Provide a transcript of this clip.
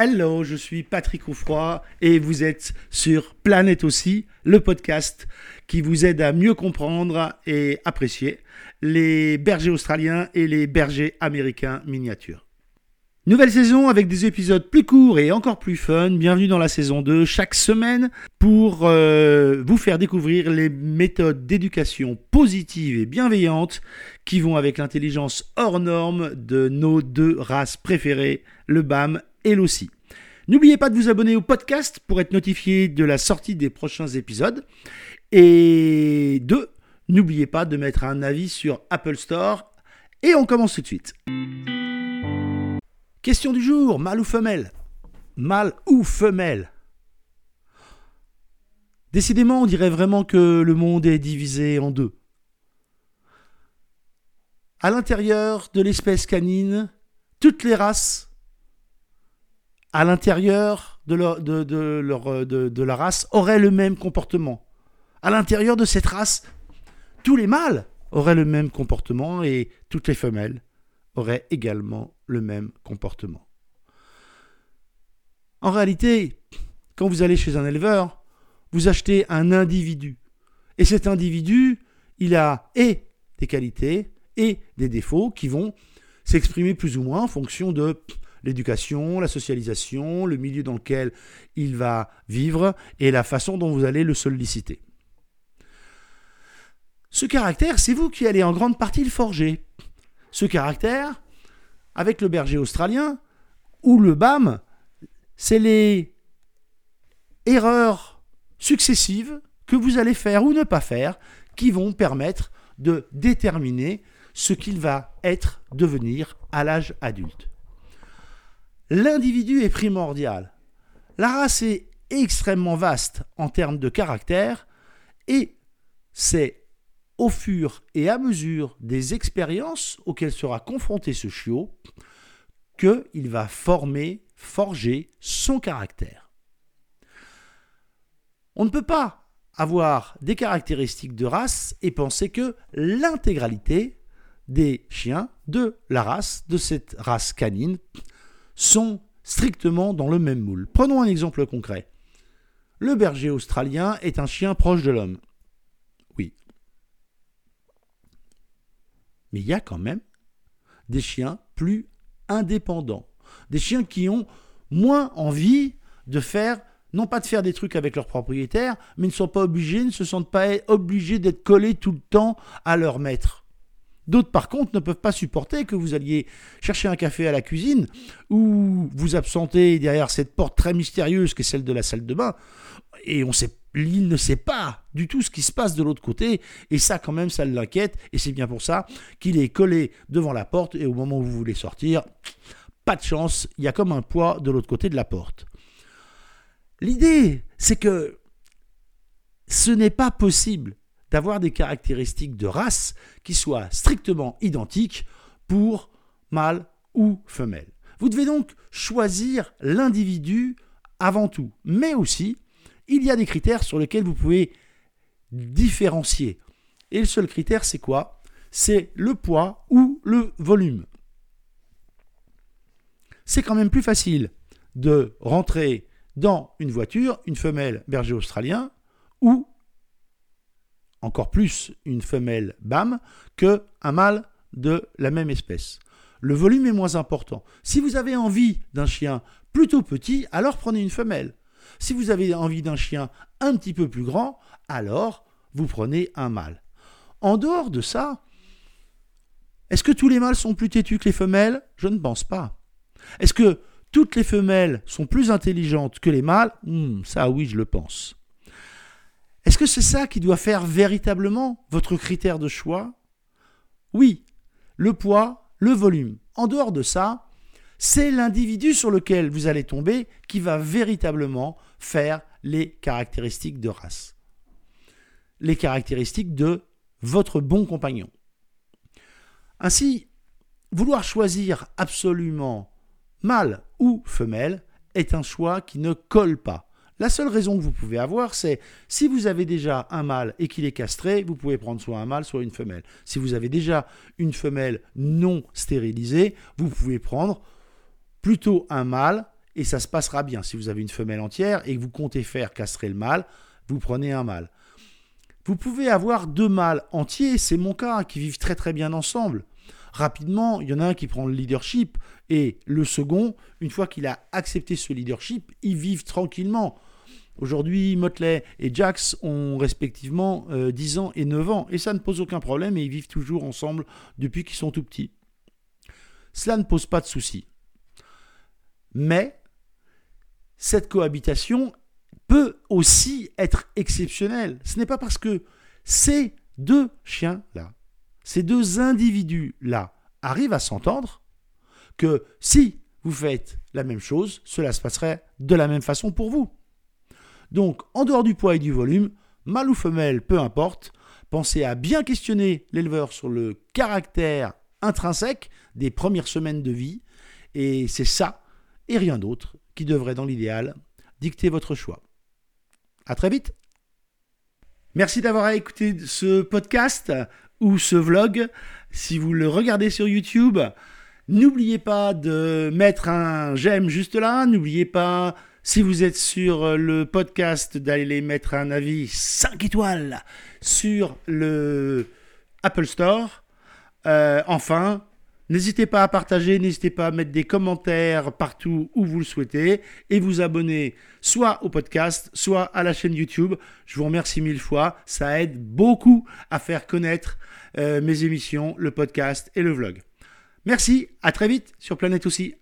Hello, je suis Patrick Oufroy et vous êtes sur Planète aussi, le podcast qui vous aide à mieux comprendre et apprécier les bergers australiens et les bergers américains miniatures. Nouvelle saison avec des épisodes plus courts et encore plus fun. Bienvenue dans la saison 2 chaque semaine pour euh, vous faire découvrir les méthodes d'éducation positive et bienveillante qui vont avec l'intelligence hors norme de nos deux races préférées, le BAM et l'OSSI. N'oubliez pas de vous abonner au podcast pour être notifié de la sortie des prochains épisodes. Et deux, n'oubliez pas de mettre un avis sur Apple Store. Et on commence tout de suite. Question du jour, mâle ou femelle? Mâle ou femelle? Décidément, on dirait vraiment que le monde est divisé en deux. À l'intérieur de l'espèce canine, toutes les races, à l'intérieur de, de la race, auraient le même comportement. À l'intérieur de cette race, tous les mâles auraient le même comportement et toutes les femelles auraient également le même comportement. En réalité, quand vous allez chez un éleveur, vous achetez un individu. Et cet individu, il a et des qualités et des défauts qui vont s'exprimer plus ou moins en fonction de l'éducation, la socialisation, le milieu dans lequel il va vivre et la façon dont vous allez le solliciter. Ce caractère, c'est vous qui allez en grande partie le forger. Ce caractère, avec le berger australien ou le BAM, c'est les erreurs successives que vous allez faire ou ne pas faire qui vont permettre de déterminer ce qu'il va être, devenir à l'âge adulte. L'individu est primordial. La race est extrêmement vaste en termes de caractère et c'est au fur et à mesure des expériences auxquelles sera confronté ce chiot qu'il va former, forger son caractère. On ne peut pas avoir des caractéristiques de race et penser que l'intégralité des chiens de la race, de cette race canine, sont strictement dans le même moule. Prenons un exemple concret. Le berger australien est un chien proche de l'homme. Mais il y a quand même des chiens plus indépendants. Des chiens qui ont moins envie de faire, non pas de faire des trucs avec leurs propriétaires, mais ne sont pas obligés, ne se sentent pas obligés d'être collés tout le temps à leur maître. D'autres, par contre, ne peuvent pas supporter que vous alliez chercher un café à la cuisine ou vous absenter derrière cette porte très mystérieuse qui est celle de la salle de bain. Et on il ne sait pas du tout ce qui se passe de l'autre côté, et ça quand même, ça l'inquiète, et c'est bien pour ça qu'il est collé devant la porte, et au moment où vous voulez sortir, pas de chance, il y a comme un poids de l'autre côté de la porte. L'idée, c'est que ce n'est pas possible d'avoir des caractéristiques de race qui soient strictement identiques pour mâle ou femelle. Vous devez donc choisir l'individu avant tout, mais aussi il y a des critères sur lesquels vous pouvez différencier. Et le seul critère, c'est quoi? C'est le poids ou le volume. C'est quand même plus facile de rentrer dans une voiture une femelle berger australien ou encore plus une femelle BAM que un mâle de la même espèce. Le volume est moins important. Si vous avez envie d'un chien plutôt petit, alors prenez une femelle. Si vous avez envie d'un chien un petit peu plus grand, alors vous prenez un mâle. En dehors de ça, est-ce que tous les mâles sont plus têtus que les femelles? Je ne pense pas. Est-ce que toutes les femelles sont plus intelligentes que les mâles? Hmm, Ça oui, je le pense. Est-ce que c'est ça qui doit faire véritablement votre critère de choix? Oui, le poids, le volume. En dehors de ça, c'est l'individu sur lequel vous allez tomber qui va véritablement faire les caractéristiques de race. Les caractéristiques de votre bon compagnon. Ainsi, vouloir choisir absolument mâle ou femelle est un choix qui ne colle pas. La seule raison que vous pouvez avoir, c'est si vous avez déjà un mâle et qu'il est castré, vous pouvez prendre soit un mâle, soit une femelle. Si vous avez déjà une femelle non stérilisée, vous pouvez prendre plutôt un mâle et ça se passera bien. Si vous avez une femelle entière et que vous comptez faire castrer le mâle, vous prenez un mâle. Vous pouvez avoir deux mâles entiers, c'est mon cas, qui vivent très très bien ensemble. Rapidement, il y en a un qui prend le leadership et le second, une fois qu'il a accepté ce leadership, ils vivent tranquillement. Aujourd'hui, Motley et Jax ont respectivement 10 euh, ans et 9 ans, et ça ne pose aucun problème, et ils vivent toujours ensemble depuis qu'ils sont tout petits. Cela ne pose pas de souci. Mais cette cohabitation peut aussi être exceptionnelle. Ce n'est pas parce que ces deux chiens-là, ces deux individus-là arrivent à s'entendre que si vous faites la même chose, cela se passerait de la même façon pour vous. Donc, en dehors du poids et du volume, mâle ou femelle, peu importe, pensez à bien questionner l'éleveur sur le caractère intrinsèque des premières semaines de vie, et c'est ça, et rien d'autre, qui devrait, dans l'idéal, dicter votre choix. À très vite Merci d'avoir écouté ce podcast ou ce vlog. Si vous le regardez sur YouTube, n'oubliez pas de mettre un j'aime juste là. N'oubliez pas si vous êtes sur le podcast, d'aller mettre un avis 5 étoiles sur le Apple Store. Euh, enfin, n'hésitez pas à partager, n'hésitez pas à mettre des commentaires partout où vous le souhaitez et vous abonner soit au podcast, soit à la chaîne YouTube. Je vous remercie mille fois. Ça aide beaucoup à faire connaître euh, mes émissions, le podcast et le vlog. Merci, à très vite sur Planète aussi.